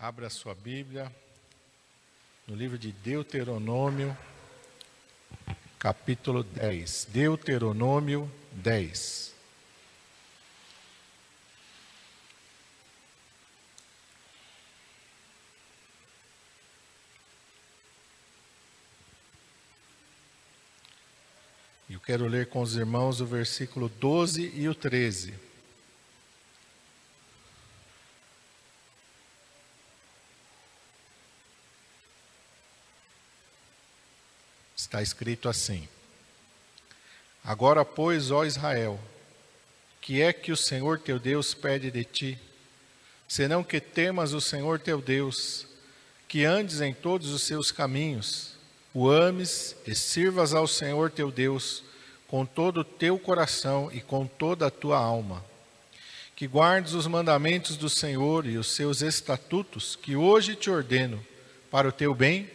Abra sua Bíblia no livro de Deuteronômio, capítulo 10. Deuteronômio 10. Eu quero ler com os irmãos o versículo 12 e o 13. Está escrito assim: Agora, pois, ó Israel, que é que o Senhor teu Deus pede de ti, senão que temas o Senhor teu Deus, que andes em todos os seus caminhos, o ames e sirvas ao Senhor teu Deus com todo o teu coração e com toda a tua alma. Que guardes os mandamentos do Senhor e os seus estatutos, que hoje te ordeno, para o teu bem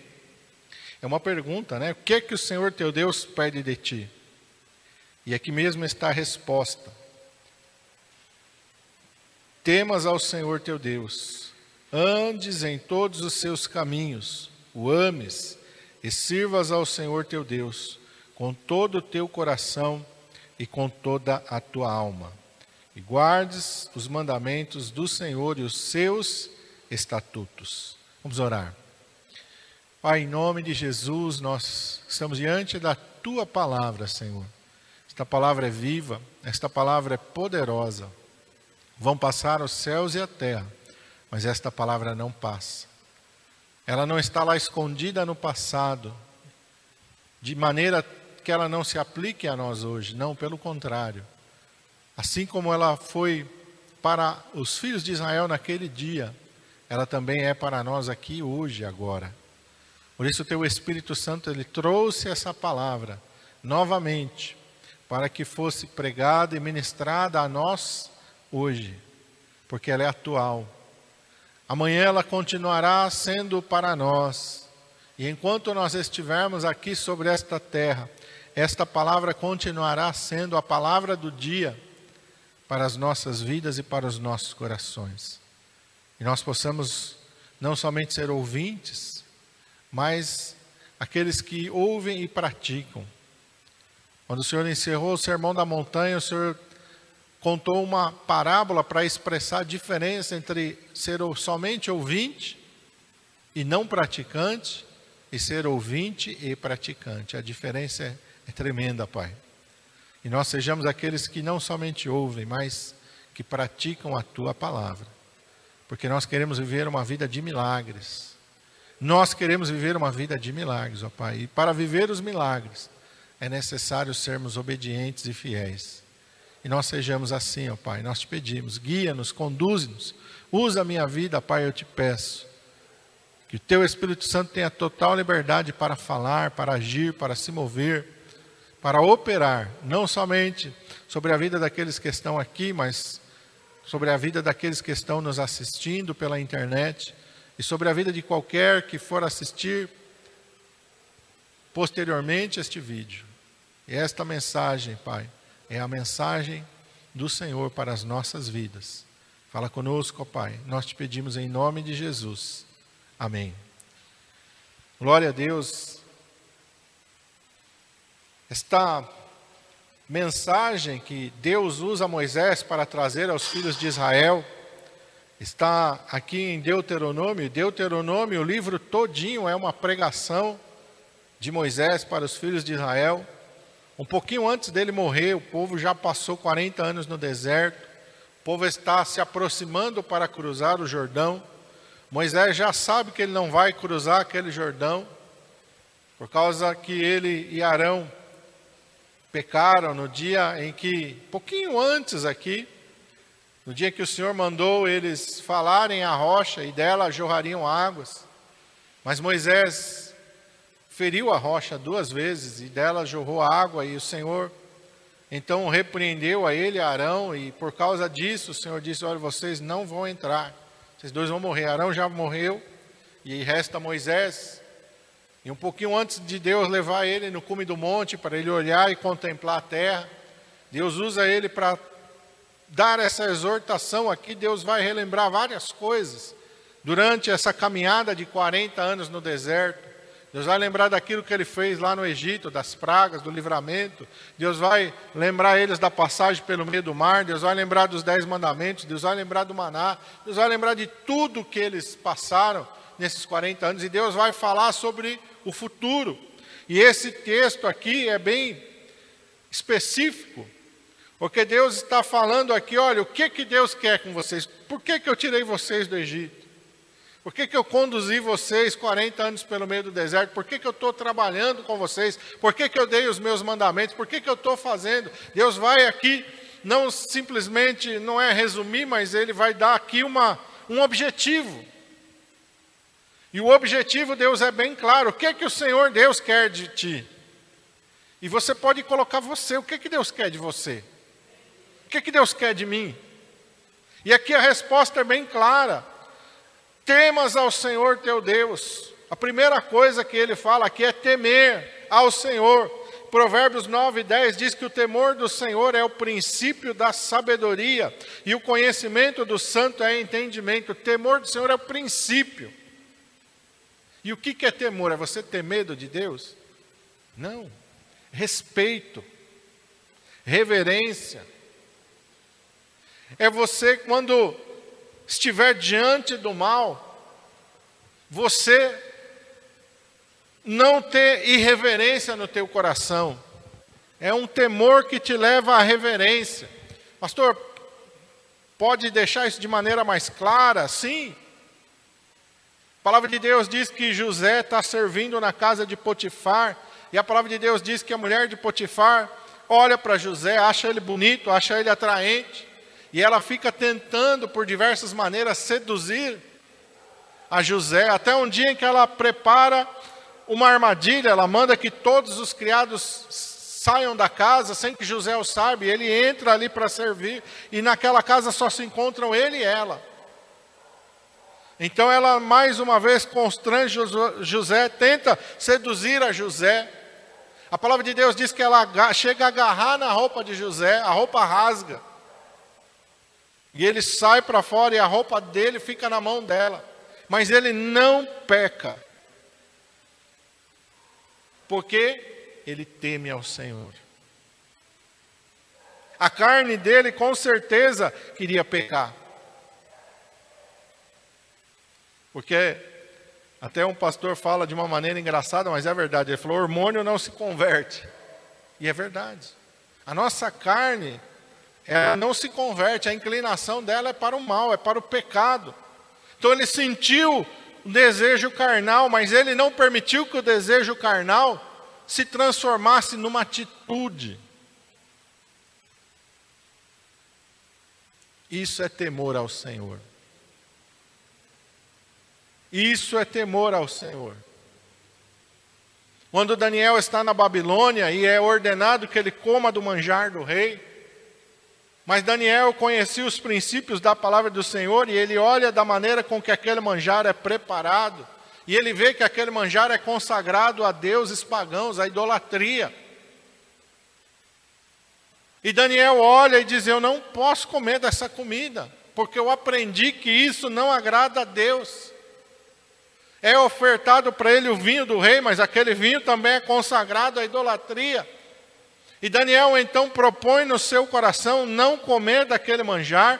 é uma pergunta, né? O que é que o Senhor teu Deus pede de ti? E aqui mesmo está a resposta. Temas ao Senhor teu Deus, andes em todos os seus caminhos, o ames e sirvas ao Senhor teu Deus com todo o teu coração e com toda a tua alma. E guardes os mandamentos do Senhor e os seus estatutos. Vamos orar. Pai, em nome de Jesus, nós estamos diante da tua palavra, Senhor. Esta palavra é viva, esta palavra é poderosa. Vão passar os céus e a terra, mas esta palavra não passa. Ela não está lá escondida no passado, de maneira que ela não se aplique a nós hoje, não, pelo contrário. Assim como ela foi para os filhos de Israel naquele dia, ela também é para nós aqui hoje, agora. Por isso, o teu Espírito Santo ele trouxe essa palavra novamente para que fosse pregada e ministrada a nós hoje, porque ela é atual. Amanhã ela continuará sendo para nós. E enquanto nós estivermos aqui sobre esta terra, esta palavra continuará sendo a palavra do dia para as nossas vidas e para os nossos corações. E nós possamos não somente ser ouvintes, mas aqueles que ouvem e praticam. Quando o Senhor encerrou o sermão da montanha, o Senhor contou uma parábola para expressar a diferença entre ser somente ouvinte e não praticante, e ser ouvinte e praticante. A diferença é, tremenda, Pai. E nós sejamos aqueles que não somente ouvem, mas que praticam a tua palavra. Porque nós queremos viver uma vida de milagres nós queremos viver uma vida de milagres, ó Pai. E para viver os milagres, é necessário sermos obedientes e fiéis. E nós sejamos assim, ó Pai. Nós te pedimos, guia-nos, conduze-nos. Usa a minha vida, Pai, eu te peço. Que o teu Espírito Santo tenha total liberdade para falar, para agir, para se mover, para operar, não somente sobre a vida daqueles que estão aqui, mas sobre a vida daqueles que estão nos assistindo pela internet e sobre a vida de qualquer que for assistir posteriormente este vídeo. E esta mensagem, Pai, é a mensagem do Senhor para as nossas vidas. Fala conosco, Pai. Nós te pedimos em nome de Jesus. Amém. Glória a Deus. Esta mensagem que Deus usa Moisés para trazer aos filhos de Israel Está aqui em Deuteronômio. Deuteronômio, o livro todinho é uma pregação de Moisés para os filhos de Israel. Um pouquinho antes dele morrer, o povo já passou 40 anos no deserto. O povo está se aproximando para cruzar o Jordão. Moisés já sabe que ele não vai cruzar aquele Jordão, por causa que ele e Arão pecaram no dia em que, pouquinho antes aqui, no dia que o Senhor mandou eles falarem a rocha e dela jorrariam águas, mas Moisés feriu a rocha duas vezes e dela jorrou água e o Senhor então repreendeu a ele, Arão, e por causa disso o Senhor disse: Olha, vocês não vão entrar, vocês dois vão morrer. Arão já morreu e resta Moisés. E um pouquinho antes de Deus levar ele no cume do monte para ele olhar e contemplar a terra, Deus usa ele para dar essa exortação aqui, Deus vai relembrar várias coisas durante essa caminhada de 40 anos no deserto. Deus vai lembrar daquilo que ele fez lá no Egito, das pragas, do livramento. Deus vai lembrar eles da passagem pelo meio do mar. Deus vai lembrar dos dez mandamentos. Deus vai lembrar do maná. Deus vai lembrar de tudo que eles passaram nesses 40 anos. E Deus vai falar sobre o futuro. E esse texto aqui é bem específico, porque Deus está falando aqui: olha, o que, que Deus quer com vocês? Por que, que eu tirei vocês do Egito? Por que, que eu conduzi vocês 40 anos pelo meio do deserto? Por que, que eu estou trabalhando com vocês? Por que, que eu dei os meus mandamentos? Por que, que eu estou fazendo? Deus vai aqui, não simplesmente, não é resumir, mas Ele vai dar aqui uma, um objetivo. E o objetivo, Deus é bem claro. O que, que o Senhor Deus quer de ti? E você pode colocar você. O que, que Deus quer de você? Que, que Deus quer de mim? E aqui a resposta é bem clara. Temas ao Senhor teu Deus. A primeira coisa que ele fala aqui é temer ao Senhor. Provérbios 9 e 10 diz que o temor do Senhor é o princípio da sabedoria e o conhecimento do santo é entendimento. O temor do Senhor é o princípio. E o que é temor? É você ter medo de Deus? Não. Respeito, reverência. É você, quando estiver diante do mal, você não ter irreverência no teu coração. É um temor que te leva à reverência. Pastor, pode deixar isso de maneira mais clara? Sim. A palavra de Deus diz que José está servindo na casa de Potifar, e a palavra de Deus diz que a mulher de Potifar olha para José, acha ele bonito, acha ele atraente, e ela fica tentando por diversas maneiras seduzir a José, até um dia em que ela prepara uma armadilha, ela manda que todos os criados saiam da casa sem que José o saiba, ele entra ali para servir, e naquela casa só se encontram ele e ela. Então ela mais uma vez constrange José, tenta seduzir a José. A palavra de Deus diz que ela chega a agarrar na roupa de José, a roupa rasga. E ele sai para fora e a roupa dele fica na mão dela. Mas ele não peca. Porque ele teme ao Senhor. A carne dele com certeza queria pecar. Porque até um pastor fala de uma maneira engraçada, mas é verdade. Ele falou: hormônio não se converte. E é verdade. A nossa carne ela não se converte, a inclinação dela é para o mal, é para o pecado. Então ele sentiu o desejo carnal, mas ele não permitiu que o desejo carnal se transformasse numa atitude. Isso é temor ao Senhor. Isso é temor ao Senhor. Quando Daniel está na Babilônia e é ordenado que ele coma do manjar do rei, mas Daniel conhecia os princípios da palavra do Senhor e ele olha da maneira com que aquele manjar é preparado. E ele vê que aquele manjar é consagrado a deuses pagãos, a idolatria. E Daniel olha e diz: Eu não posso comer dessa comida, porque eu aprendi que isso não agrada a Deus. É ofertado para ele o vinho do rei, mas aquele vinho também é consagrado à idolatria. E Daniel então propõe no seu coração não comer daquele manjar,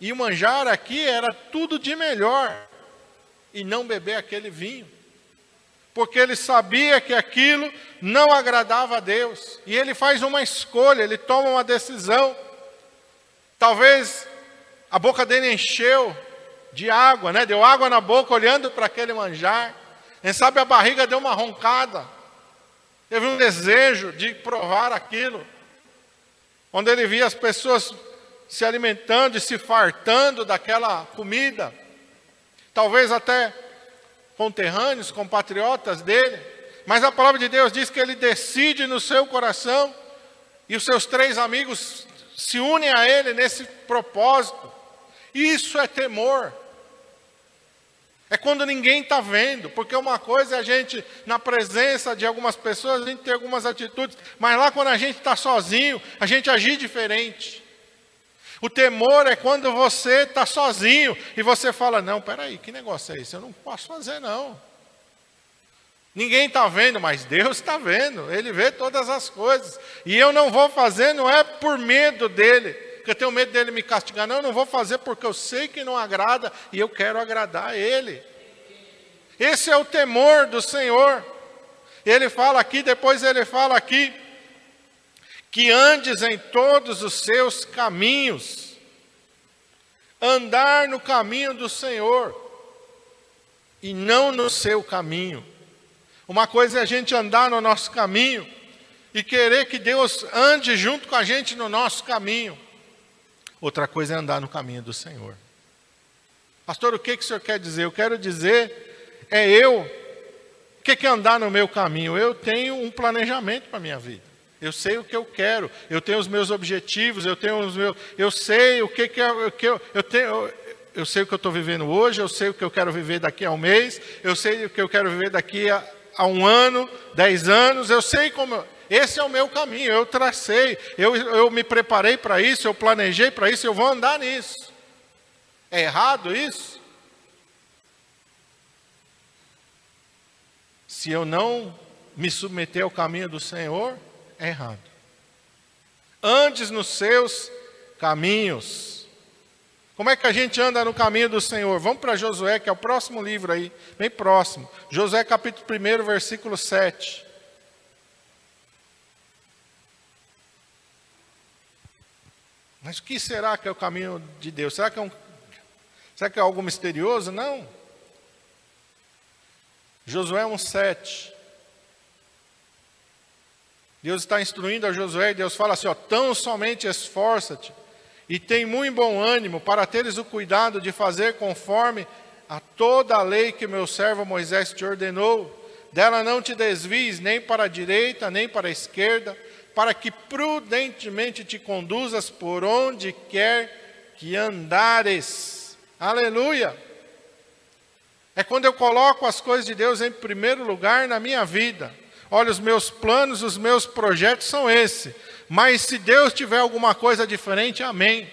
e o manjar aqui era tudo de melhor, e não beber aquele vinho, porque ele sabia que aquilo não agradava a Deus, e ele faz uma escolha, ele toma uma decisão. Talvez a boca dele encheu de água, né? deu água na boca olhando para aquele manjar, quem sabe a barriga deu uma roncada. Teve um desejo de provar aquilo. Quando ele via as pessoas se alimentando e se fartando daquela comida, talvez até conterrâneos, compatriotas dele, mas a palavra de Deus diz que ele decide no seu coração e os seus três amigos se unem a ele nesse propósito. Isso é temor. É quando ninguém está vendo, porque uma coisa é a gente, na presença de algumas pessoas, a gente ter algumas atitudes, mas lá quando a gente está sozinho, a gente agir diferente. O temor é quando você está sozinho e você fala: Não, peraí, que negócio é esse? Eu não posso fazer, não. Ninguém está vendo, mas Deus está vendo, Ele vê todas as coisas. E eu não vou fazer, não é por medo dele, porque eu tenho medo dele me castigar, não, eu não vou fazer porque eu sei que não agrada e eu quero agradar a Ele. Esse é o temor do Senhor. Ele fala aqui, depois ele fala aqui, que andes em todos os seus caminhos, andar no caminho do Senhor e não no seu caminho. Uma coisa é a gente andar no nosso caminho e querer que Deus ande junto com a gente no nosso caminho. Outra coisa é andar no caminho do Senhor. Pastor, o que, que o senhor quer dizer? Eu quero dizer, é eu. O que, que é andar no meu caminho? Eu tenho um planejamento para a minha vida. Eu sei o que eu quero, eu tenho os meus objetivos, eu tenho os meus, eu sei o que, que, eu, é, que eu, eu tenho, eu, sei o que eu estou vivendo hoje, eu sei o que eu quero viver daqui a um mês, eu sei o que eu quero viver daqui a, a um ano, dez anos, eu sei como. Esse é o meu caminho, eu tracei, eu, eu me preparei para isso, eu planejei para isso, eu vou andar nisso. É errado isso? Se eu não me submeter ao caminho do Senhor, é errado. Andes nos seus caminhos. Como é que a gente anda no caminho do Senhor? Vamos para Josué, que é o próximo livro aí, bem próximo. Josué capítulo 1, versículo 7. Mas o que será que é o caminho de Deus? Será que é, um, será que é algo misterioso? Não. Josué 1,7. Deus está instruindo a Josué e Deus fala assim: ó, tão somente esforça-te e tem muito bom ânimo para teres o cuidado de fazer conforme a toda a lei que meu servo Moisés te ordenou. Dela não te desvies nem para a direita nem para a esquerda, para que prudentemente te conduzas por onde quer que andares. Aleluia! É quando eu coloco as coisas de Deus em primeiro lugar na minha vida. Olha, os meus planos, os meus projetos são esses. Mas se Deus tiver alguma coisa diferente, amém.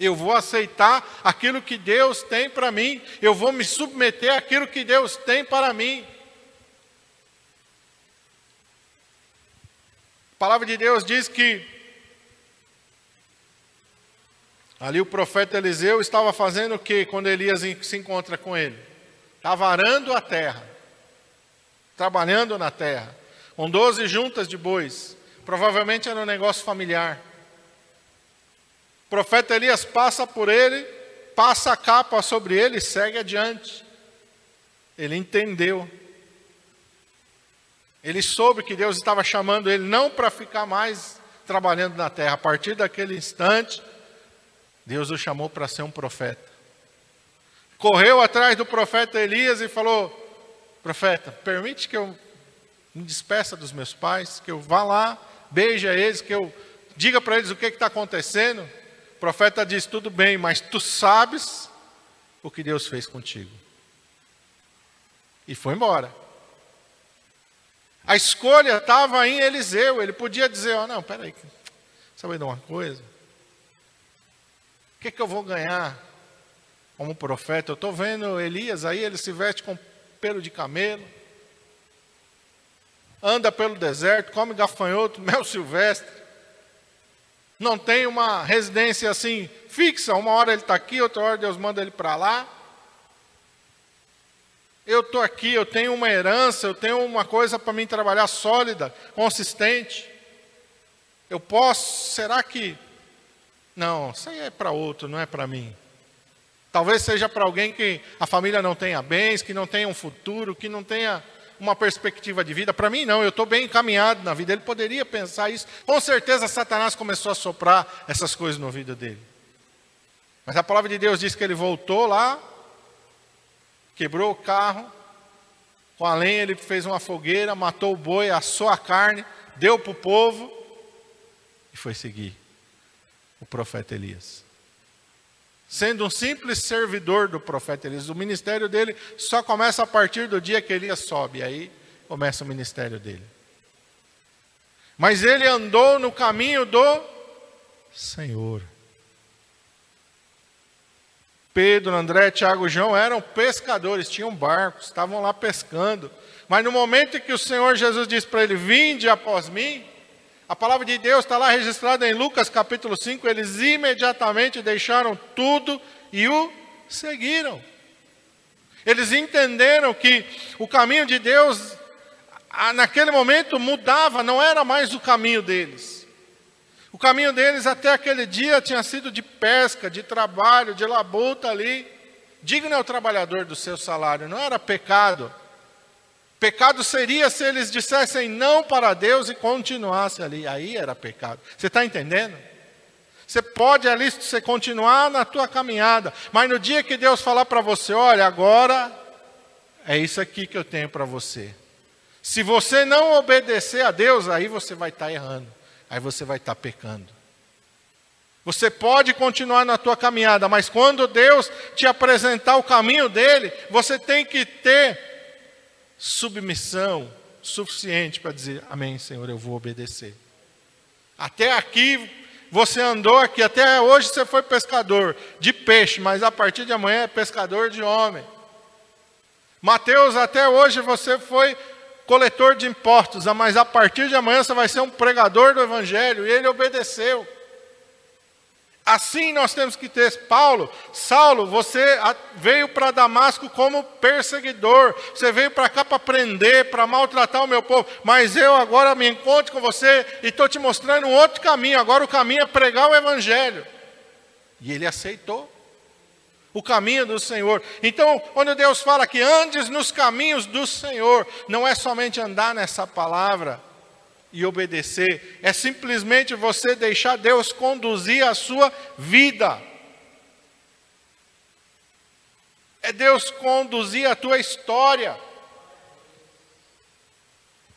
Eu vou aceitar aquilo que Deus tem para mim. Eu vou me submeter àquilo que Deus tem para mim. A palavra de Deus diz que ali o profeta Eliseu estava fazendo o que quando Elias se encontra com ele? Estava arando a terra trabalhando na terra, com 12 juntas de bois. Provavelmente era um negócio familiar. O profeta Elias passa por ele, passa a capa sobre ele e segue adiante. Ele entendeu. Ele soube que Deus estava chamando ele não para ficar mais trabalhando na terra. A partir daquele instante, Deus o chamou para ser um profeta. Correu atrás do profeta Elias e falou: profeta, permite que eu me despeça dos meus pais, que eu vá lá, beije eles, que eu diga para eles o que está acontecendo. O profeta diz: tudo bem, mas tu sabes o que Deus fez contigo. E foi embora. A escolha estava em Eliseu. Ele podia dizer: oh, não, peraí, sabe de uma coisa? O que, que eu vou ganhar como profeta? Eu estou vendo Elias aí, ele se veste com pelo de camelo, anda pelo deserto, come gafanhoto, mel silvestre, não tem uma residência assim fixa, uma hora ele está aqui, outra hora Deus manda ele para lá. Eu estou aqui, eu tenho uma herança, eu tenho uma coisa para mim trabalhar sólida, consistente. Eu posso, será que. Não, isso aí é para outro, não é para mim. Talvez seja para alguém que a família não tenha bens, que não tenha um futuro, que não tenha uma perspectiva de vida. Para mim, não, eu estou bem encaminhado na vida. Ele poderia pensar isso. Com certeza, Satanás começou a soprar essas coisas no ouvido dele. Mas a palavra de Deus diz que ele voltou lá, quebrou o carro, com a lenha ele fez uma fogueira, matou o boi, assou a carne, deu para o povo e foi seguir o profeta Elias sendo um simples servidor do profeta Elias. O ministério dele só começa a partir do dia que Elias sobe, aí começa o ministério dele. Mas ele andou no caminho do Senhor. Pedro, André, Tiago e João eram pescadores, tinham barcos, estavam lá pescando. Mas no momento em que o Senhor Jesus disse para ele: Vinde após mim, a palavra de Deus está lá registrada em Lucas capítulo 5. Eles imediatamente deixaram tudo e o seguiram. Eles entenderam que o caminho de Deus, naquele momento, mudava, não era mais o caminho deles. O caminho deles até aquele dia tinha sido de pesca, de trabalho, de labuta ali. Digno é o trabalhador do seu salário, não era pecado. Pecado seria se eles dissessem não para Deus e continuassem ali. Aí era pecado. Você está entendendo? Você pode ali você continuar na tua caminhada, mas no dia que Deus falar para você, olha, agora é isso aqui que eu tenho para você. Se você não obedecer a Deus, aí você vai estar tá errando aí você vai estar pecando. Você pode continuar na tua caminhada, mas quando Deus te apresentar o caminho dele, você tem que ter submissão suficiente para dizer: Amém, Senhor, eu vou obedecer. Até aqui você andou aqui, até hoje você foi pescador de peixe, mas a partir de amanhã é pescador de homem. Mateus, até hoje você foi coletor de impostos, ah, mas a partir de amanhã você vai ser um pregador do Evangelho, e ele obedeceu. Assim nós temos que ter. Paulo, Saulo, você veio para Damasco como perseguidor, você veio para cá para prender, para maltratar o meu povo, mas eu agora me encontro com você e estou te mostrando um outro caminho. Agora o caminho é pregar o Evangelho. E ele aceitou o caminho do Senhor. Então, quando Deus fala que andes nos caminhos do Senhor, não é somente andar nessa palavra e obedecer, é simplesmente você deixar Deus conduzir a sua vida. É Deus conduzir a tua história.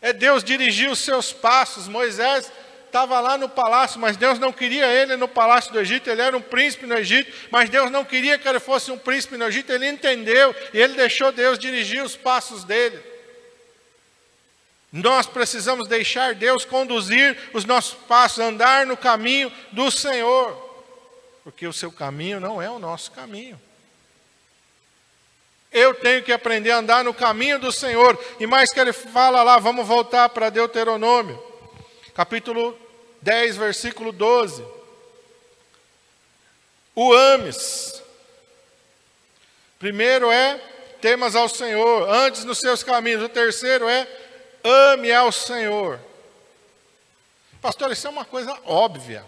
É Deus dirigir os seus passos. Moisés estava lá no palácio, mas Deus não queria ele no palácio do Egito, ele era um príncipe no Egito, mas Deus não queria que ele fosse um príncipe no Egito, ele entendeu e ele deixou Deus dirigir os passos dele. Nós precisamos deixar Deus conduzir os nossos passos, andar no caminho do Senhor, porque o seu caminho não é o nosso caminho. Eu tenho que aprender a andar no caminho do Senhor. E mais que ele fala lá, vamos voltar para Deuteronômio, capítulo 10, versículo 12. O ames. Primeiro é temas ao Senhor, antes nos seus caminhos. O terceiro é ame ao Senhor. Pastor, isso é uma coisa óbvia.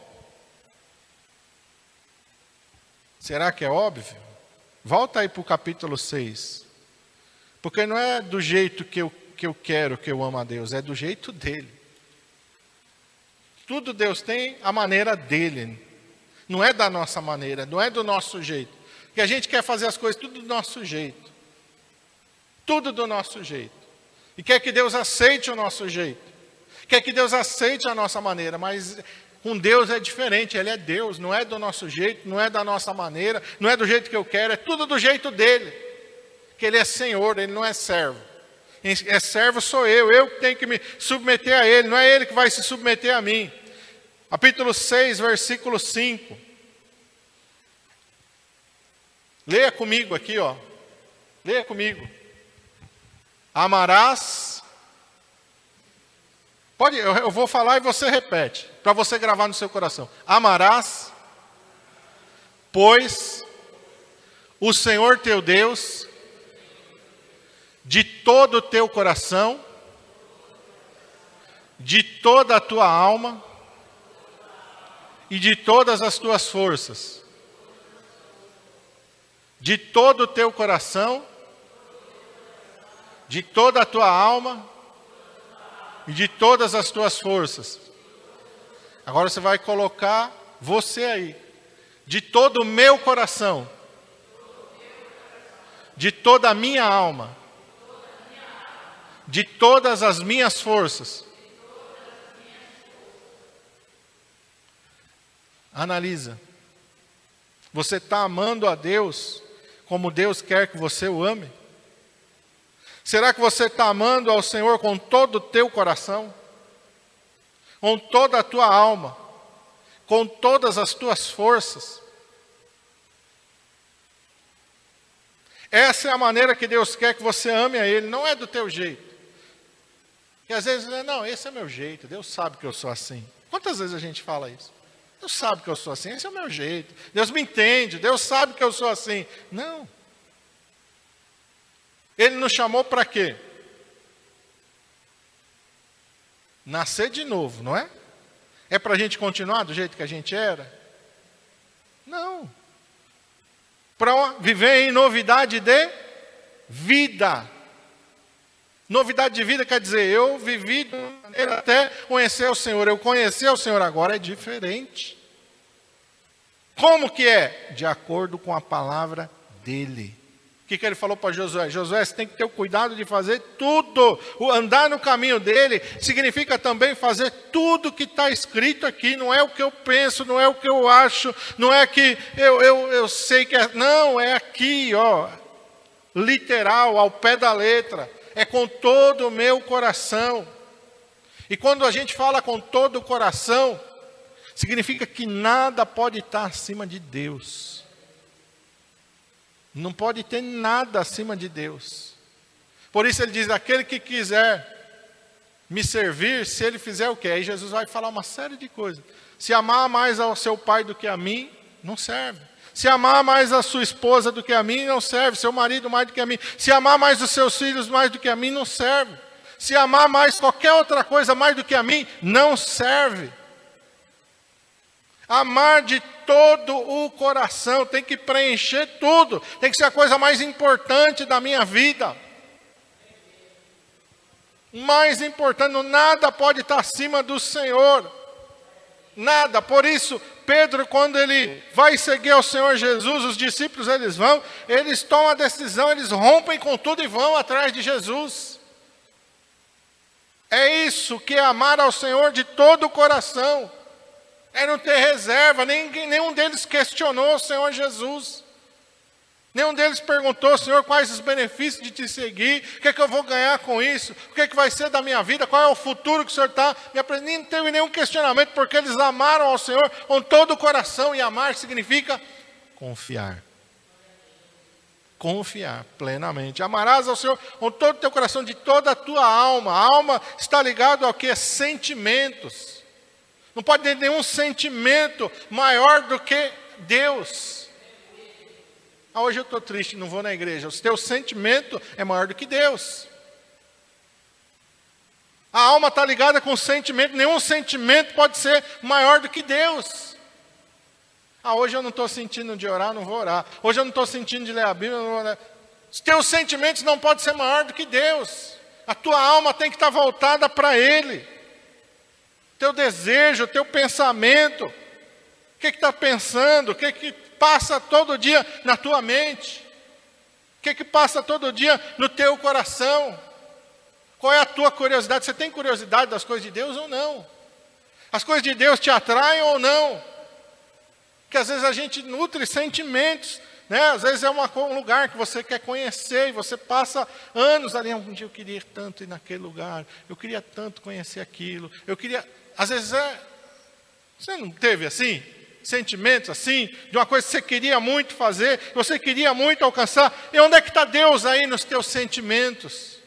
Será que é óbvio? Volta aí para o capítulo 6. Porque não é do jeito que eu, que eu quero que eu amo a Deus, é do jeito dele. Tudo Deus tem a maneira dele. Não é da nossa maneira, não é do nosso jeito. Que a gente quer fazer as coisas tudo do nosso jeito. Tudo do nosso jeito. E quer que Deus aceite o nosso jeito. Quer que Deus aceite a nossa maneira, mas com Deus é diferente, Ele é Deus, não é do nosso jeito, não é da nossa maneira, não é do jeito que eu quero, é tudo do jeito dele. Que Ele é Senhor, Ele não é servo. É servo sou eu, eu que tenho que me submeter a Ele, não é Ele que vai se submeter a mim. Capítulo 6, versículo 5. Leia comigo aqui, ó. Leia comigo. Amarás. Pode, eu, eu vou falar e você repete, para você gravar no seu coração. Amarás, pois o Senhor teu Deus de todo o teu coração, de toda a tua alma e de todas as tuas forças, de todo o teu coração, de toda a tua alma e de todas as tuas forças. Agora você vai colocar você aí, de todo o meu coração, de toda a minha alma de todas as minhas forças. Analisa. Você está amando a Deus como Deus quer que você o ame? Será que você está amando ao Senhor com todo o teu coração? Com toda a tua alma? com todas as tuas forças. Essa é a maneira que Deus quer que você ame a Ele, não é do teu jeito. E às vezes, não, esse é meu jeito, Deus sabe que eu sou assim. Quantas vezes a gente fala isso? Deus sabe que eu sou assim, esse é o meu jeito. Deus me entende, Deus sabe que eu sou assim. Não. Ele nos chamou para quê? Nascer de novo, não é? É para a gente continuar do jeito que a gente era? Não. Para viver em novidade de vida. Novidade de vida quer dizer, eu vivi até conhecer o Senhor. Eu conhecer o Senhor agora é diferente. Como que é? De acordo com a palavra dele. O que, que ele falou para Josué? Josué, você tem que ter o cuidado de fazer tudo. O andar no caminho dele significa também fazer tudo que está escrito aqui. Não é o que eu penso, não é o que eu acho, não é que eu, eu, eu sei que é. Não, é aqui, ó. Literal, ao pé da letra é com todo o meu coração. E quando a gente fala com todo o coração, significa que nada pode estar acima de Deus. Não pode ter nada acima de Deus. Por isso ele diz: aquele que quiser me servir, se ele fizer o quê? Aí Jesus vai falar uma série de coisas. Se amar mais ao seu pai do que a mim, não serve. Se amar mais a sua esposa do que a mim, não serve. Seu marido mais do que a mim. Se amar mais os seus filhos mais do que a mim, não serve. Se amar mais qualquer outra coisa mais do que a mim, não serve. Amar de todo o coração, tem que preencher tudo, tem que ser a coisa mais importante da minha vida. Mais importante, nada pode estar acima do Senhor. Nada. Por isso, Pedro, quando ele vai seguir ao Senhor Jesus, os discípulos eles vão, eles tomam a decisão, eles rompem com tudo e vão atrás de Jesus. É isso que é amar ao Senhor de todo o coração. É não ter reserva, ninguém, nenhum deles questionou o Senhor Jesus. Nenhum deles perguntou, Senhor, quais os benefícios de te seguir, o que é que eu vou ganhar com isso, o que é que vai ser da minha vida, qual é o futuro que o Senhor está me. Não teve nenhum questionamento, porque eles amaram ao Senhor com todo o coração, e amar significa confiar. Confiar plenamente. Amarás ao Senhor com todo o teu coração, de toda a tua alma. A alma está ligada ao que? Sentimentos. Não pode ter nenhum sentimento maior do que Deus. Ah, hoje eu estou triste, não vou na igreja. O teu sentimento é maior do que Deus. A alma está ligada com o sentimento, nenhum sentimento pode ser maior do que Deus. Ah, hoje eu não estou sentindo de orar, não vou orar. Hoje eu não estou sentindo de ler a Bíblia, não vou ler. Os teus sentimentos não podem ser maior do que Deus. A tua alma tem que estar tá voltada para Ele. Teu desejo, teu pensamento. O que está pensando? O que, que passa todo dia na tua mente? O que, que passa todo dia no teu coração? Qual é a tua curiosidade? Você tem curiosidade das coisas de Deus ou não? As coisas de Deus te atraem ou não? Porque às vezes a gente nutre sentimentos, né? Às vezes é uma, um lugar que você quer conhecer e você passa anos ali. Um dia eu queria tanto ir naquele lugar, eu queria tanto conhecer aquilo, eu queria. Às vezes é. Você não teve assim? Sentimentos assim, de uma coisa que você queria muito fazer, que você queria muito alcançar. E onde é que está Deus aí nos teus sentimentos?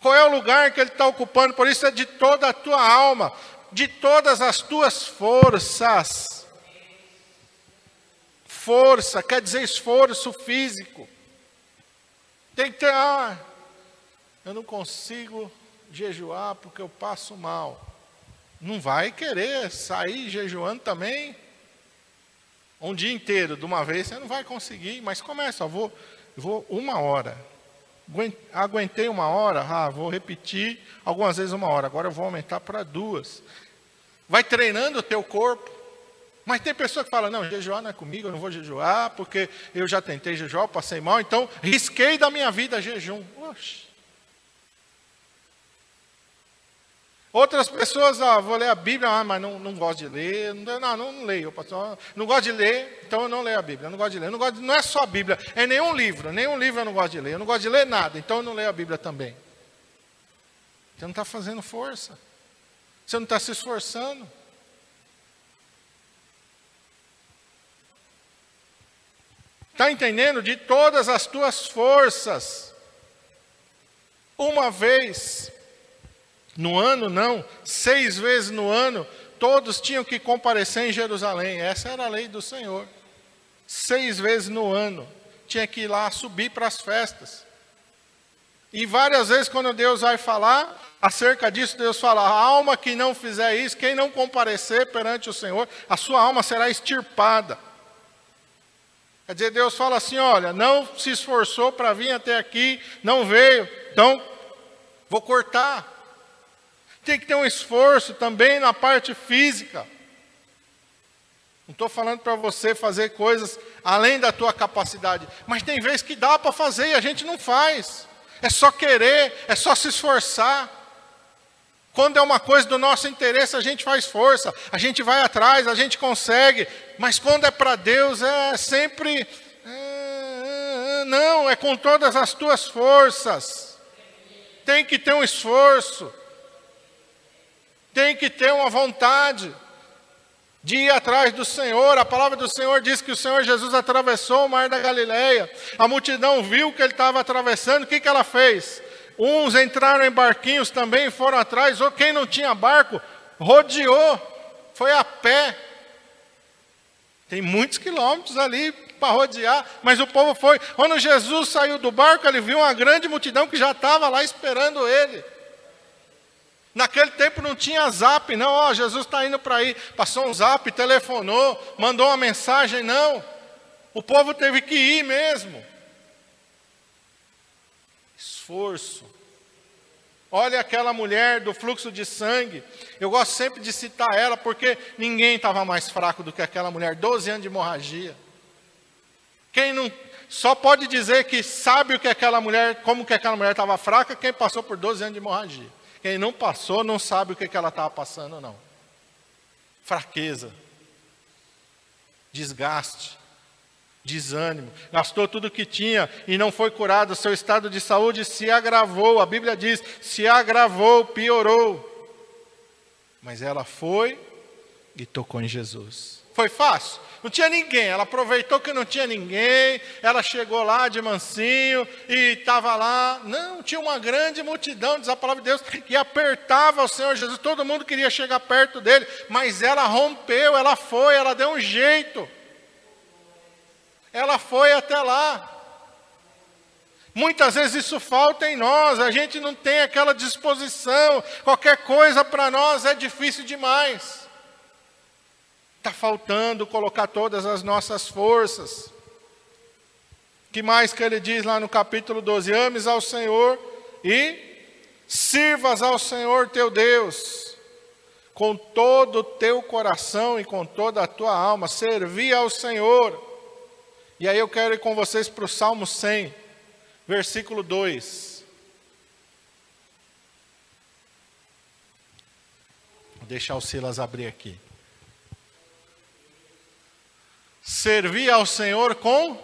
Qual é o lugar que Ele está ocupando? Por isso é de toda a tua alma, de todas as tuas forças. Força quer dizer esforço físico. Tem que ter, ah, eu não consigo jejuar porque eu passo mal não vai querer sair jejuando também um dia inteiro de uma vez, você não vai conseguir, mas começa, vou, vou uma hora. Aguentei uma hora, ah, vou repetir algumas vezes uma hora, agora eu vou aumentar para duas. Vai treinando o teu corpo. Mas tem pessoa que fala, não, jejuar não é comigo, eu não vou jejuar, porque eu já tentei jejuar, passei mal, então risquei da minha vida jejum. Oxe. Outras pessoas, ah, vou ler a Bíblia, ah, mas não, não gosto de ler. Não, não, não leio, pastor. Não gosto de ler, então eu não leio a Bíblia. Não gosto de ler. Não, gosto de, não é só a Bíblia, é nenhum livro. Nenhum livro eu não gosto de ler. Eu não gosto de ler nada, então eu não leio a Bíblia também. Você não está fazendo força. Você não está se esforçando. Está entendendo? De todas as tuas forças. Uma vez no ano, não, seis vezes no ano, todos tinham que comparecer em Jerusalém. Essa era a lei do Senhor. Seis vezes no ano, tinha que ir lá subir para as festas. E várias vezes, quando Deus vai falar acerca disso, Deus fala: a alma que não fizer isso, quem não comparecer perante o Senhor, a sua alma será extirpada. Quer dizer, Deus fala assim: olha, não se esforçou para vir até aqui, não veio, então vou cortar. Tem que ter um esforço também na parte física. Não estou falando para você fazer coisas além da tua capacidade, mas tem vezes que dá para fazer e a gente não faz. É só querer, é só se esforçar. Quando é uma coisa do nosso interesse, a gente faz força, a gente vai atrás, a gente consegue. Mas quando é para Deus, é sempre. É, é, é, não, é com todas as tuas forças. Tem que ter um esforço. Tem que ter uma vontade de ir atrás do Senhor. A palavra do Senhor diz que o Senhor Jesus atravessou o mar da Galileia. A multidão viu que ele estava atravessando. O que, que ela fez? Uns entraram em barquinhos também e foram atrás. Ou quem não tinha barco, rodeou, foi a pé. Tem muitos quilômetros ali para rodear, mas o povo foi. Quando Jesus saiu do barco, ele viu uma grande multidão que já estava lá esperando ele. Naquele tempo não tinha zap, não, ó, Jesus está indo para aí. Passou um zap, telefonou, mandou uma mensagem, não. O povo teve que ir mesmo. Esforço. Olha aquela mulher do fluxo de sangue. Eu gosto sempre de citar ela porque ninguém estava mais fraco do que aquela mulher. 12 anos de hemorragia. Quem não só pode dizer que sabe o que aquela mulher, como que aquela mulher estava fraca, quem passou por 12 anos de hemorragia. Quem não passou não sabe o que, ela estava passando, não. Fraqueza, desgaste, desânimo, gastou tudo o que tinha e não foi curado, seu estado de saúde se agravou, a Bíblia diz, se agravou, piorou. Mas ela foi e tocou em Jesus. Foi fácil? Não tinha ninguém. Ela aproveitou que não tinha ninguém. Ela chegou lá de mansinho e estava lá. Não, tinha uma grande multidão, diz a palavra de Deus, que apertava o Senhor Jesus. Todo mundo queria chegar perto dele, mas ela rompeu, ela foi, ela deu um jeito. Ela foi até lá. Muitas vezes isso falta em nós, a gente não tem aquela disposição, qualquer coisa para nós é difícil demais. Está faltando colocar todas as nossas forças. que mais que ele diz lá no capítulo 12? Ames ao Senhor e sirvas ao Senhor teu Deus com todo o teu coração e com toda a tua alma. Servi ao Senhor. E aí eu quero ir com vocês para o Salmo 100, versículo 2. Vou deixar o Silas abrir aqui. Servir ao Senhor com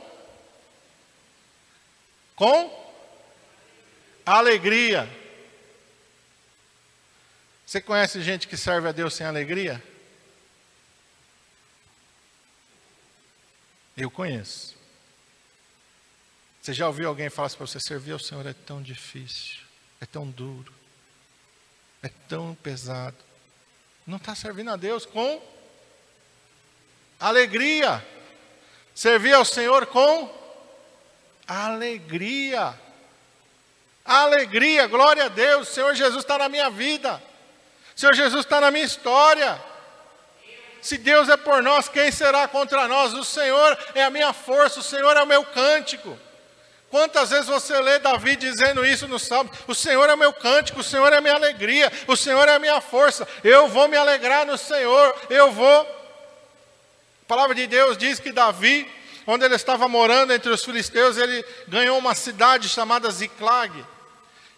com alegria. Você conhece gente que serve a Deus sem alegria? Eu conheço. Você já ouviu alguém falar assim para você: servir ao Senhor é tão difícil, é tão duro, é tão pesado. Não está servindo a Deus com alegria. Servir ao Senhor com alegria. Alegria, glória a Deus. Senhor Jesus está na minha vida. Senhor Jesus está na minha história. Se Deus é por nós, quem será contra nós? O Senhor é a minha força, o Senhor é o meu cântico. Quantas vezes você lê Davi dizendo isso no Salmo? O Senhor é meu cântico, o Senhor é a minha alegria, o Senhor é a minha força. Eu vou me alegrar no Senhor, eu vou palavra de Deus diz que Davi, onde ele estava morando entre os filisteus, ele ganhou uma cidade chamada Ziclag.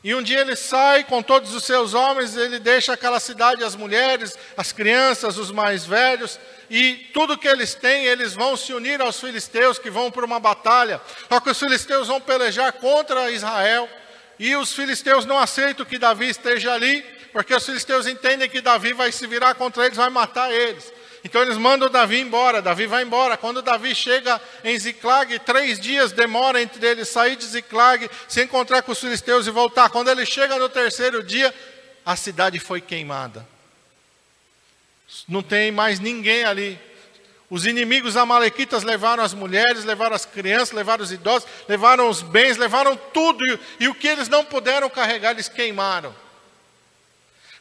E um dia ele sai com todos os seus homens, ele deixa aquela cidade, as mulheres, as crianças, os mais velhos, e tudo que eles têm, eles vão se unir aos filisteus que vão para uma batalha. Só que os filisteus vão pelejar contra Israel, e os filisteus não aceitam que Davi esteja ali, porque os filisteus entendem que Davi vai se virar contra eles, vai matar eles. Então eles mandam Davi embora. Davi vai embora. Quando Davi chega em Ziclag, três dias demora entre ele sair de Ziclag, se encontrar com os filisteus e voltar. Quando ele chega no terceiro dia, a cidade foi queimada. Não tem mais ninguém ali. Os inimigos amalequitas levaram as mulheres, levaram as crianças, levaram os idosos, levaram os bens, levaram tudo. E, e o que eles não puderam carregar, eles queimaram.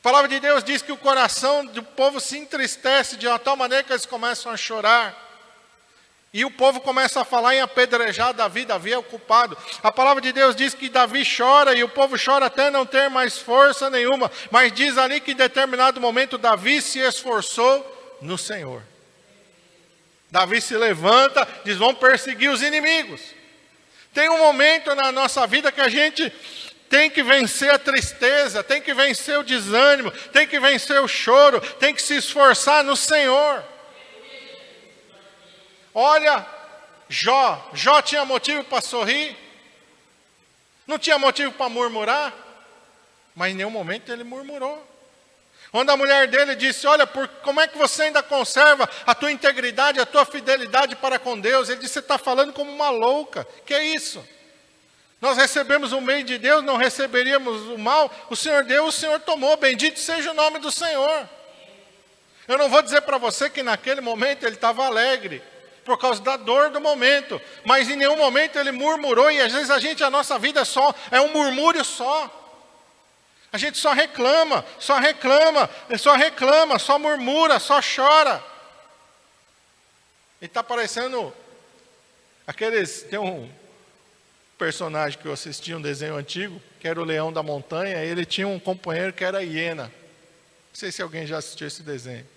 A palavra de Deus diz que o coração do povo se entristece de uma tal maneira que eles começam a chorar. E o povo começa a falar em apedrejar Davi, Davi é o culpado. A palavra de Deus diz que Davi chora e o povo chora até não ter mais força nenhuma. Mas diz ali que em determinado momento Davi se esforçou no Senhor. Davi se levanta, diz: vamos perseguir os inimigos. Tem um momento na nossa vida que a gente tem que vencer a tristeza, tem que vencer o desânimo, tem que vencer o choro, tem que se esforçar no Senhor. Olha, Jó, Jó tinha motivo para sorrir, não tinha motivo para murmurar, mas em nenhum momento ele murmurou. Quando a mulher dele disse: Olha, por, como é que você ainda conserva a tua integridade, a tua fidelidade para com Deus? Ele disse: Você está falando como uma louca. Que é isso? Nós recebemos o meio de Deus, não receberíamos o mal. O Senhor deu, o Senhor tomou. Bendito seja o nome do Senhor. Eu não vou dizer para você que naquele momento ele estava alegre, por causa da dor do momento, mas em nenhum momento ele murmurou, e às vezes a gente, a nossa vida é só, é um murmúrio só. A gente só reclama, só reclama, só reclama, só murmura, só chora. E está parecendo aqueles. Tem um, personagem que eu assisti, um desenho antigo, que era o Leão da Montanha, ele tinha um companheiro que era a hiena. Não sei se alguém já assistiu esse desenho.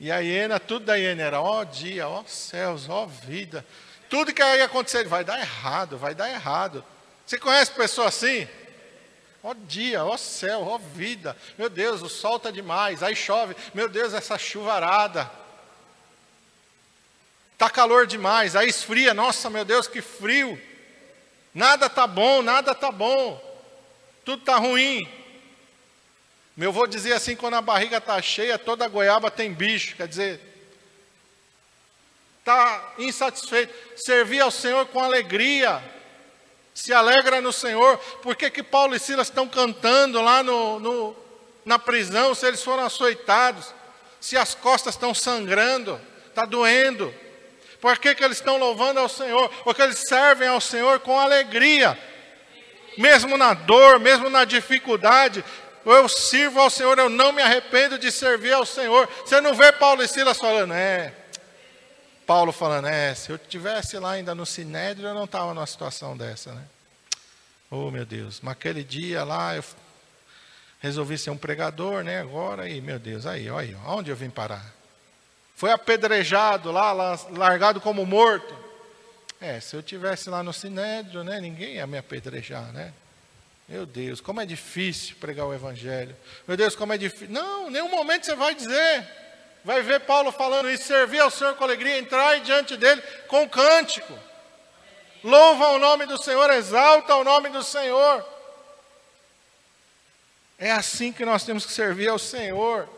E a hiena, tudo da hiena era, ó dia, ó céus, ó vida. Tudo que ia acontecer, vai dar errado, vai dar errado. Você conhece pessoa assim? Ó dia, ó céu, ó vida. Meu Deus, o sol está demais, aí chove. Meu Deus, essa chuvarada. Está calor demais, aí esfria. Nossa, meu Deus, que frio. Nada está bom, nada está bom. Tudo está ruim. Meu avô dizia assim: quando a barriga está cheia, toda goiaba tem bicho. Quer dizer, está insatisfeito. Servir ao Senhor com alegria. Se alegra no Senhor. Por que, que Paulo e Silas estão cantando lá no, no, na prisão, se eles foram açoitados? Se as costas estão sangrando, está doendo. Por que, eles estão louvando ao Senhor? Porque eles servem ao Senhor com alegria. Mesmo na dor, mesmo na dificuldade, eu sirvo ao Senhor, eu não me arrependo de servir ao Senhor. Você não vê Paulo e Silas falando, é. Paulo falando, é, se eu tivesse lá ainda no Sinédrio, eu não estava numa situação dessa, né? Oh, meu Deus, mas aquele dia lá eu resolvi ser um pregador, né? Agora, aí, meu Deus, aí, olha, onde eu vim parar? Foi apedrejado lá, largado como morto. É, se eu tivesse lá no Sinédrio, né, ninguém ia me apedrejar, né? Meu Deus, como é difícil pregar o Evangelho. Meu Deus, como é difícil. Não, nenhum momento você vai dizer. Vai ver Paulo falando isso, servir ao Senhor com alegria, entrar diante dele com cântico. Louva o nome do Senhor, exalta o nome do Senhor. É assim que nós temos que servir ao Senhor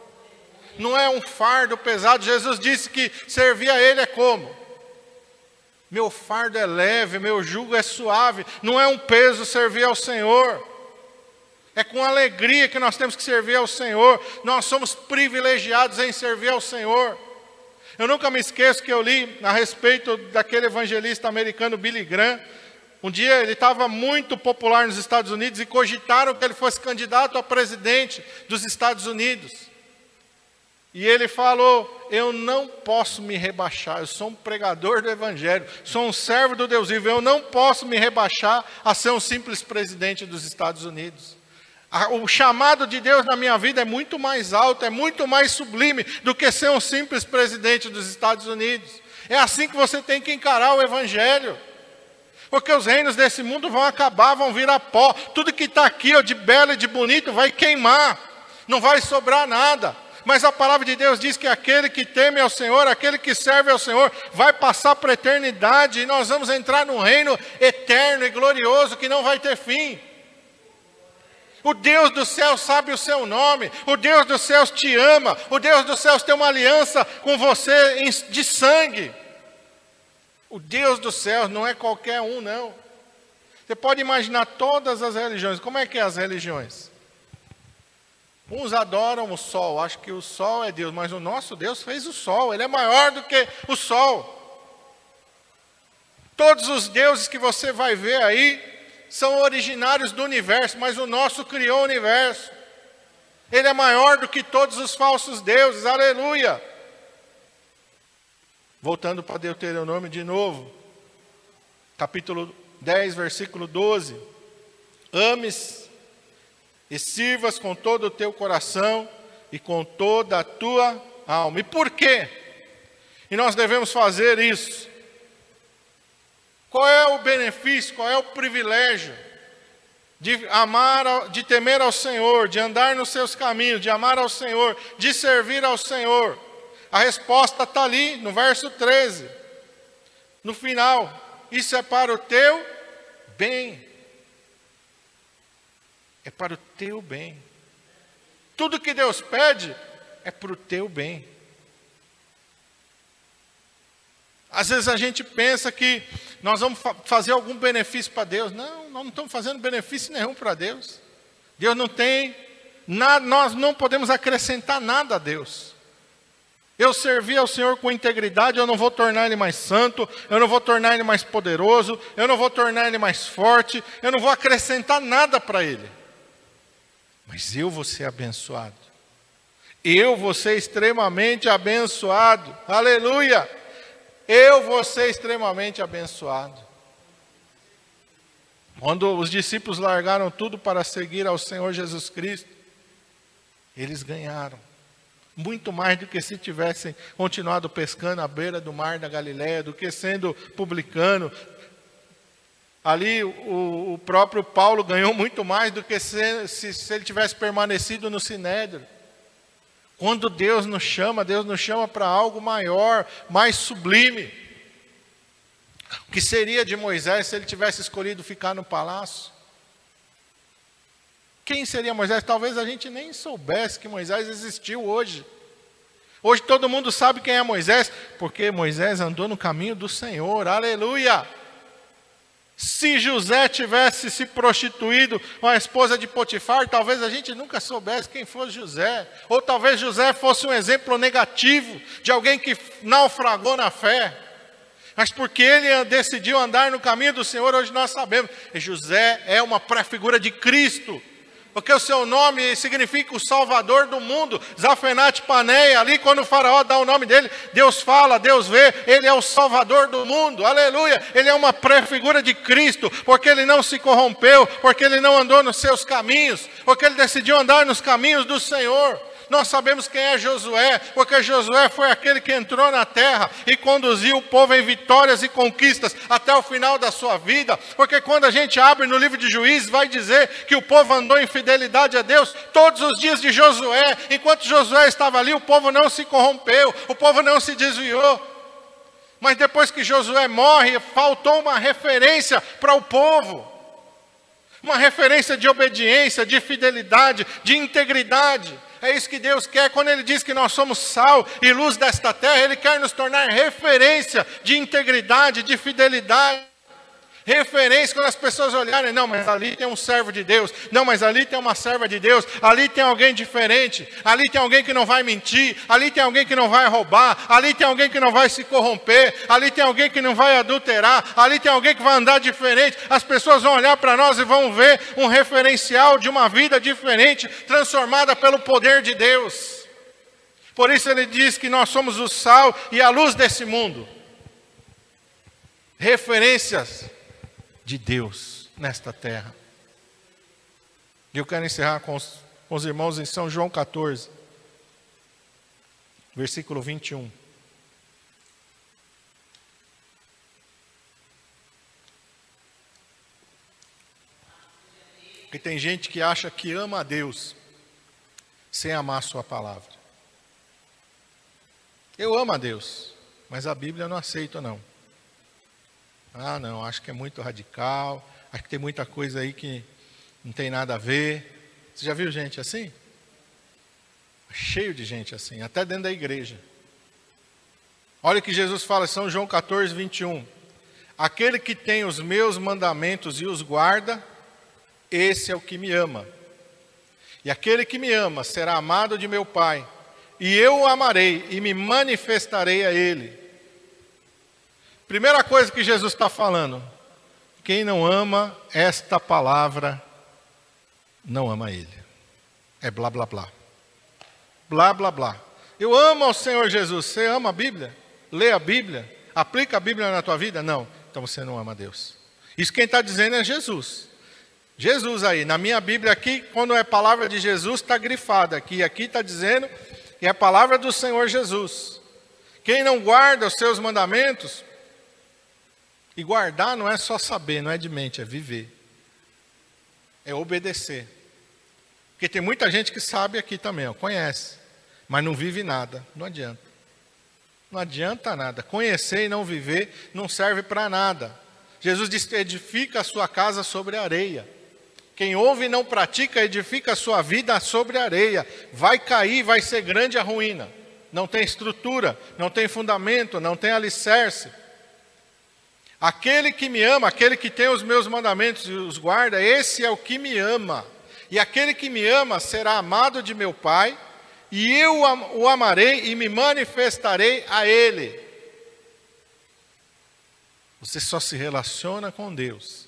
não é um fardo pesado. Jesus disse que servir a Ele é como? Meu fardo é leve, meu jugo é suave. Não é um peso servir ao Senhor. É com alegria que nós temos que servir ao Senhor. Nós somos privilegiados em servir ao Senhor. Eu nunca me esqueço que eu li a respeito daquele evangelista americano Billy Graham. Um dia ele estava muito popular nos Estados Unidos e cogitaram que ele fosse candidato a presidente dos Estados Unidos. E ele falou: Eu não posso me rebaixar, eu sou um pregador do Evangelho, sou um servo do Deus vivo, eu não posso me rebaixar a ser um simples presidente dos Estados Unidos. O chamado de Deus na minha vida é muito mais alto, é muito mais sublime do que ser um simples presidente dos Estados Unidos. É assim que você tem que encarar o Evangelho. Porque os reinos desse mundo vão acabar, vão virar pó. Tudo que está aqui ó, de belo e de bonito vai queimar. Não vai sobrar nada. Mas a palavra de Deus diz que aquele que teme ao Senhor, aquele que serve ao Senhor, vai passar para a eternidade e nós vamos entrar num reino eterno e glorioso que não vai ter fim. O Deus dos céus sabe o seu nome, o Deus dos céus te ama, o Deus dos céus tem uma aliança com você de sangue. O Deus dos céus não é qualquer um, não. Você pode imaginar todas as religiões. Como é que é as religiões? Uns adoram o sol, acham que o sol é Deus, mas o nosso Deus fez o sol, ele é maior do que o sol. Todos os deuses que você vai ver aí são originários do universo, mas o nosso criou o universo. Ele é maior do que todos os falsos deuses, aleluia. Voltando para Deuteronômio de novo, capítulo 10, versículo 12: Ames e sirvas com todo o teu coração e com toda a tua alma. E por quê? E nós devemos fazer isso qual é o benefício, qual é o privilégio de amar, de temer ao Senhor, de andar nos seus caminhos, de amar ao Senhor, de servir ao Senhor? A resposta está ali no verso 13, no final. Isso é para o teu bem. É para o teu bem. Tudo que Deus pede é para o teu bem. Às vezes a gente pensa que nós vamos fa fazer algum benefício para Deus. Não, nós não estamos fazendo benefício nenhum para Deus. Deus não tem, nada, nós não podemos acrescentar nada a Deus. Eu servir ao Senhor com integridade, eu não vou tornar Ele mais santo, eu não vou tornar Ele mais poderoso, eu não vou tornar Ele mais forte, eu não vou acrescentar nada para Ele. Mas eu vou ser abençoado. Eu vou ser extremamente abençoado. Aleluia! eu vou ser extremamente abençoado. Quando os discípulos largaram tudo para seguir ao Senhor Jesus Cristo, eles ganharam. Muito mais do que se tivessem continuado pescando à beira do mar da Galiléia, do que sendo publicano. Ali o, o próprio Paulo ganhou muito mais do que se, se, se ele tivesse permanecido no Sinédrio. Quando Deus nos chama, Deus nos chama para algo maior, mais sublime. O que seria de Moisés se ele tivesse escolhido ficar no palácio? Quem seria Moisés? Talvez a gente nem soubesse que Moisés existiu hoje. Hoje todo mundo sabe quem é Moisés, porque Moisés andou no caminho do Senhor, aleluia. Se José tivesse se prostituído com a esposa de Potifar, talvez a gente nunca soubesse quem fosse José. Ou talvez José fosse um exemplo negativo de alguém que naufragou na fé. Mas porque ele decidiu andar no caminho do Senhor, hoje nós sabemos. E José é uma pré-figura de Cristo porque o seu nome significa o Salvador do mundo. Zafenat Paneia, ali quando o faraó dá o nome dele, Deus fala, Deus vê, ele é o Salvador do mundo, aleluia. Ele é uma pré-figura de Cristo, porque ele não se corrompeu, porque ele não andou nos seus caminhos, porque ele decidiu andar nos caminhos do Senhor. Nós sabemos quem é Josué, porque Josué foi aquele que entrou na terra e conduziu o povo em vitórias e conquistas até o final da sua vida. Porque quando a gente abre no livro de Juízes, vai dizer que o povo andou em fidelidade a Deus todos os dias de Josué. Enquanto Josué estava ali, o povo não se corrompeu, o povo não se desviou. Mas depois que Josué morre, faltou uma referência para o povo. Uma referência de obediência, de fidelidade, de integridade. É isso que Deus quer. Quando Ele diz que nós somos sal e luz desta terra, Ele quer nos tornar referência de integridade, de fidelidade. Referência quando as pessoas olharem, não, mas ali tem um servo de Deus, não, mas ali tem uma serva de Deus, ali tem alguém diferente, ali tem alguém que não vai mentir, ali tem alguém que não vai roubar, ali tem alguém que não vai se corromper, ali tem alguém que não vai adulterar, ali tem alguém que vai andar diferente. As pessoas vão olhar para nós e vão ver um referencial de uma vida diferente, transformada pelo poder de Deus. Por isso ele diz que nós somos o sal e a luz desse mundo. Referências de Deus nesta terra. E eu quero encerrar com os, com os irmãos em São João 14, versículo 21. Porque tem gente que acha que ama a Deus sem amar Sua palavra. Eu amo a Deus, mas a Bíblia não aceito, não. Ah, não, acho que é muito radical, acho que tem muita coisa aí que não tem nada a ver. Você já viu gente assim? Cheio de gente assim, até dentro da igreja. Olha o que Jesus fala em São João 14, 21. Aquele que tem os meus mandamentos e os guarda, esse é o que me ama. E aquele que me ama será amado de meu Pai, e eu o amarei e me manifestarei a ele. Primeira coisa que Jesus está falando: quem não ama esta palavra, não ama Ele. É blá blá blá. Blá blá blá. Eu amo ao Senhor Jesus. Você ama a Bíblia? Lê a Bíblia? Aplica a Bíblia na tua vida? Não. Então você não ama a Deus. Isso quem está dizendo é Jesus. Jesus aí, na minha Bíblia aqui, quando é palavra de Jesus, está grifada aqui. Aqui está dizendo que é a palavra do Senhor Jesus. Quem não guarda os seus mandamentos, e guardar não é só saber, não é de mente, é viver. É obedecer. Porque tem muita gente que sabe aqui também, ó, conhece, mas não vive nada. Não adianta. Não adianta nada. Conhecer e não viver não serve para nada. Jesus disse: edifica a sua casa sobre areia. Quem ouve e não pratica, edifica a sua vida sobre areia. Vai cair, vai ser grande a ruína. Não tem estrutura, não tem fundamento, não tem alicerce. Aquele que me ama, aquele que tem os meus mandamentos e os guarda, esse é o que me ama. E aquele que me ama será amado de meu Pai, e eu o amarei e me manifestarei a ele. Você só se relaciona com Deus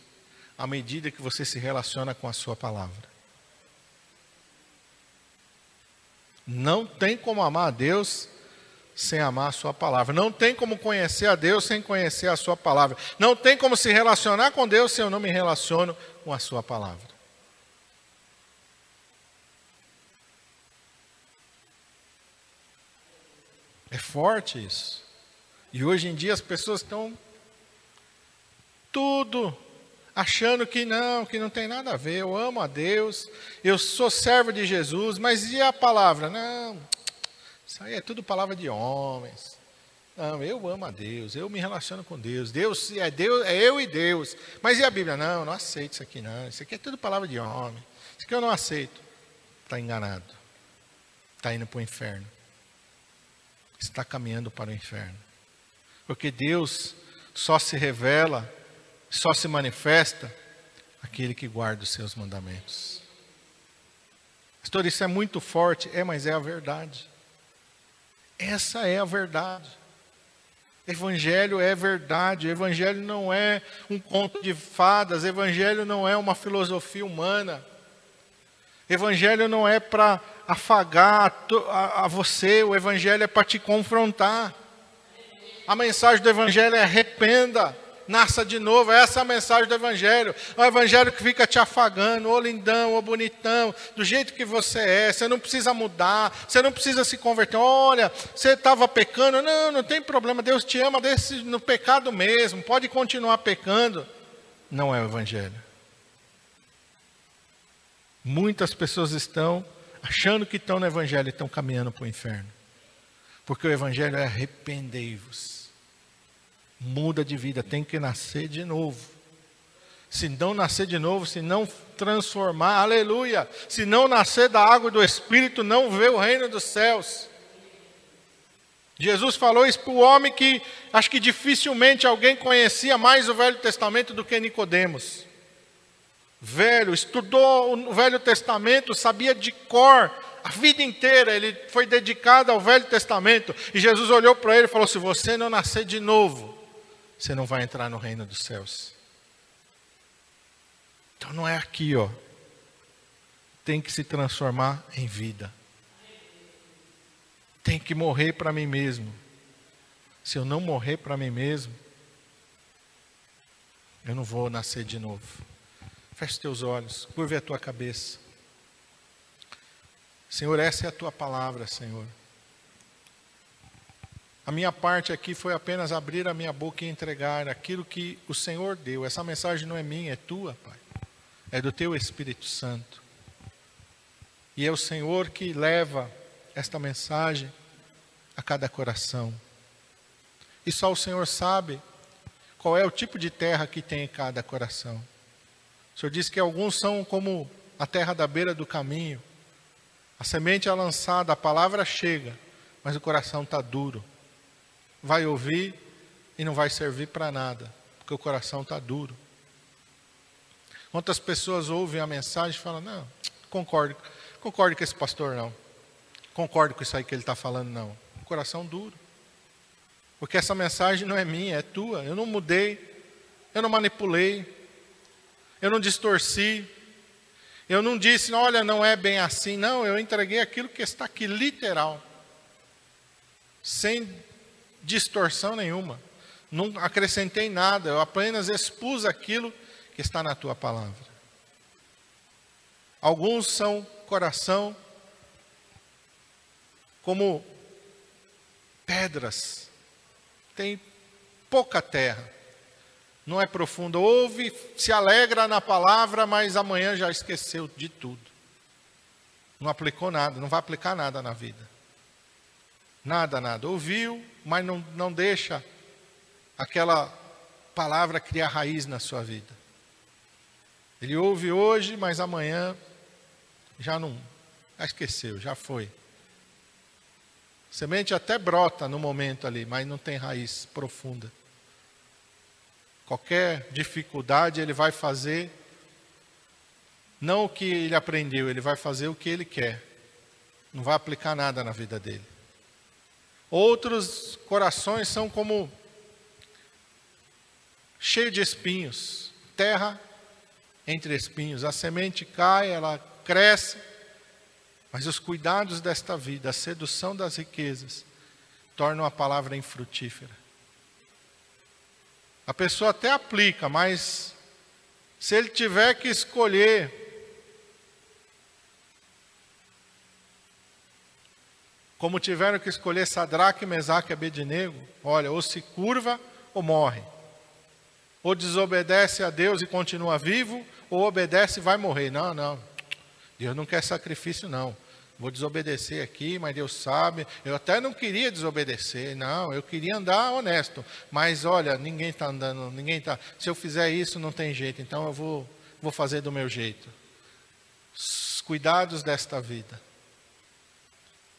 à medida que você se relaciona com a Sua palavra. Não tem como amar a Deus sem amar a Sua palavra. Não tem como conhecer a Deus sem conhecer a Sua palavra. Não tem como se relacionar com Deus se eu não me relaciono com a Sua palavra. É forte isso. E hoje em dia as pessoas estão tudo achando que não, que não tem nada a ver. Eu amo a Deus, eu sou servo de Jesus, mas e a palavra? Não, isso aí é tudo palavra de homens. Não, eu amo a Deus, eu me relaciono com Deus. Deus é Deus, é eu e Deus. Mas e a Bíblia? Não, não aceito isso aqui não. Isso aqui é tudo palavra de homem. Isso aqui eu não aceito. Está enganado. Está indo para o inferno. Está caminhando para o inferno. Porque Deus só se revela só se manifesta aquele que guarda os seus mandamentos. Pastor, isso é muito forte. É, mas é a verdade. Essa é a verdade. Evangelho é verdade. Evangelho não é um conto de fadas. Evangelho não é uma filosofia humana. Evangelho não é para afagar a, a você. O Evangelho é para te confrontar. A mensagem do Evangelho é arrependa nasça de novo. Essa é a mensagem do Evangelho. É o Evangelho que fica te afagando, ô lindão, ô bonitão, do jeito que você é. Você não precisa mudar, você não precisa se converter. Olha, você estava pecando. Não, não tem problema. Deus te ama desse, no pecado mesmo. Pode continuar pecando. Não é o Evangelho. Muitas pessoas estão achando que estão no Evangelho e estão caminhando para o inferno. Porque o Evangelho é arrependei-vos muda de vida, tem que nascer de novo. Se não nascer de novo, se não transformar, aleluia, se não nascer da água do Espírito, não vê o reino dos céus. Jesus falou isso para o homem que acho que dificilmente alguém conhecia mais o Velho Testamento do que Nicodemos. Velho, estudou o Velho Testamento, sabia de cor a vida inteira ele foi dedicado ao Velho Testamento. E Jesus olhou para ele e falou: Se você não nascer de novo, você não vai entrar no reino dos céus. Então não é aqui, ó. Tem que se transformar em vida. Tem que morrer para mim mesmo. Se eu não morrer para mim mesmo, eu não vou nascer de novo. Feche teus olhos, curve a tua cabeça. Senhor, essa é a tua palavra, Senhor. A minha parte aqui foi apenas abrir a minha boca e entregar aquilo que o Senhor deu. Essa mensagem não é minha, é tua, Pai. É do teu Espírito Santo. E é o Senhor que leva esta mensagem a cada coração. E só o Senhor sabe qual é o tipo de terra que tem em cada coração. O Senhor disse que alguns são como a terra da beira do caminho. A semente é lançada, a palavra chega, mas o coração está duro. Vai ouvir e não vai servir para nada, porque o coração está duro. Quantas pessoas ouvem a mensagem e falam: Não, concordo, concordo com esse pastor, não. Concordo com isso aí que ele está falando, não. Coração duro. Porque essa mensagem não é minha, é tua. Eu não mudei, eu não manipulei, eu não distorci, eu não disse, olha, não é bem assim. Não, eu entreguei aquilo que está aqui, literal, sem distorção nenhuma. Não acrescentei nada, eu apenas expus aquilo que está na tua palavra. Alguns são coração como pedras, tem pouca terra, não é profundo. Ouve, se alegra na palavra, mas amanhã já esqueceu de tudo. Não aplicou nada, não vai aplicar nada na vida. Nada, nada. Ouviu, mas não, não deixa aquela palavra criar raiz na sua vida. Ele ouve hoje, mas amanhã já não, já esqueceu, já foi. Semente até brota no momento ali, mas não tem raiz profunda. Qualquer dificuldade ele vai fazer não o que ele aprendeu, ele vai fazer o que ele quer. Não vai aplicar nada na vida dele. Outros corações são como cheio de espinhos, terra entre espinhos. A semente cai, ela cresce, mas os cuidados desta vida, a sedução das riquezas, tornam a palavra infrutífera. A pessoa até aplica, mas se ele tiver que escolher como tiveram que escolher Sadraque, Mesaque e Abednego, olha, ou se curva ou morre. Ou desobedece a Deus e continua vivo, ou obedece e vai morrer. Não, não. Deus não quer sacrifício, não. Vou desobedecer aqui, mas Deus sabe. Eu até não queria desobedecer, não. Eu queria andar honesto. Mas olha, ninguém está andando, ninguém está. Se eu fizer isso, não tem jeito. Então eu vou, vou fazer do meu jeito. Os cuidados desta vida.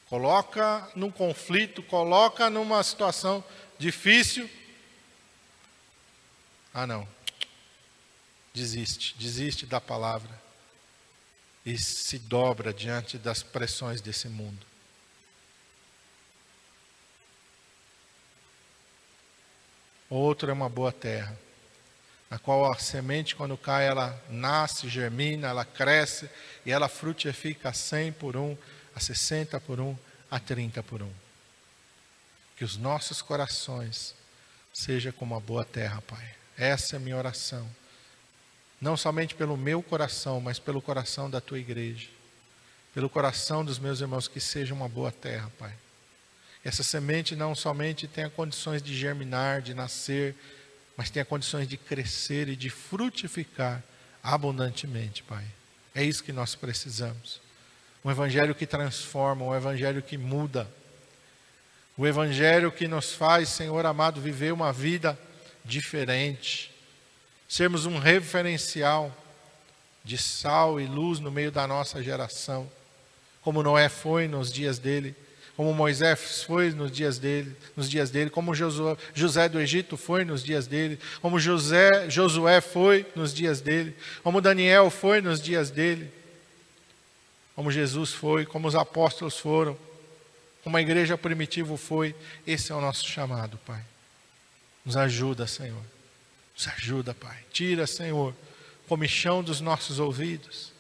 Coloca num conflito, coloca numa situação difícil. Ah, não. Desiste, desiste da palavra e se dobra diante das pressões desse mundo. Outro é uma boa terra, na qual a semente, quando cai, ela nasce, germina, ela cresce e ela frutifica 100 por um, a 60 por um, a 30 por um. Que os nossos corações sejam como a boa terra, Pai. Essa é a minha oração não somente pelo meu coração, mas pelo coração da tua igreja, pelo coração dos meus irmãos, que seja uma boa terra, Pai. Essa semente não somente tenha condições de germinar, de nascer, mas tenha condições de crescer e de frutificar abundantemente, Pai. É isso que nós precisamos. Um evangelho que transforma, um evangelho que muda. O evangelho que nos faz, Senhor amado, viver uma vida diferente. Sermos um referencial de sal e luz no meio da nossa geração, como Noé foi nos dias dele, como Moisés foi nos dias dele, nos dias dele, como Josué, José do Egito foi nos dias dele, como José, Josué foi nos dias dele, como Daniel foi nos dias dele, como Jesus foi, como os apóstolos foram, como a igreja primitiva foi. Esse é o nosso chamado, Pai. Nos ajuda, Senhor. Nos ajuda, Pai. Tira, Senhor, comichão dos nossos ouvidos.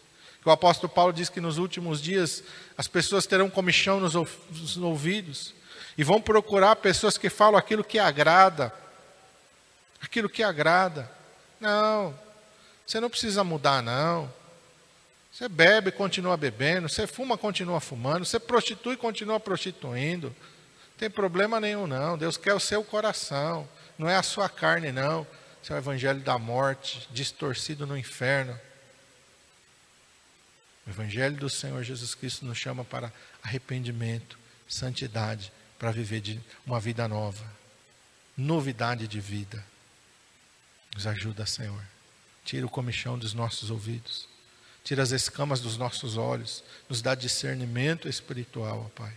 O apóstolo Paulo diz que nos últimos dias as pessoas terão comichão nos ouvidos e vão procurar pessoas que falam aquilo que agrada. Aquilo que agrada. Não, você não precisa mudar, não. Você bebe, continua bebendo. Você fuma, continua fumando. Você prostitui, continua prostituindo. Não tem problema nenhum, não. Deus quer o seu coração, não é a sua carne, não. Esse é o evangelho da morte, distorcido no inferno. O evangelho do Senhor Jesus Cristo nos chama para arrependimento, santidade, para viver de uma vida nova, novidade de vida. Nos ajuda, Senhor. Tira o comichão dos nossos ouvidos. Tira as escamas dos nossos olhos, nos dá discernimento espiritual, ó Pai.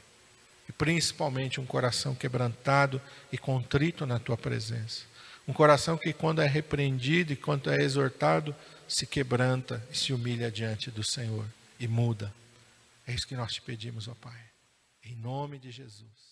E principalmente um coração quebrantado e contrito na tua presença. Um coração que, quando é repreendido e quando é exortado, se quebranta e se humilha diante do Senhor e muda. É isso que nós te pedimos, ó Pai. Em nome de Jesus.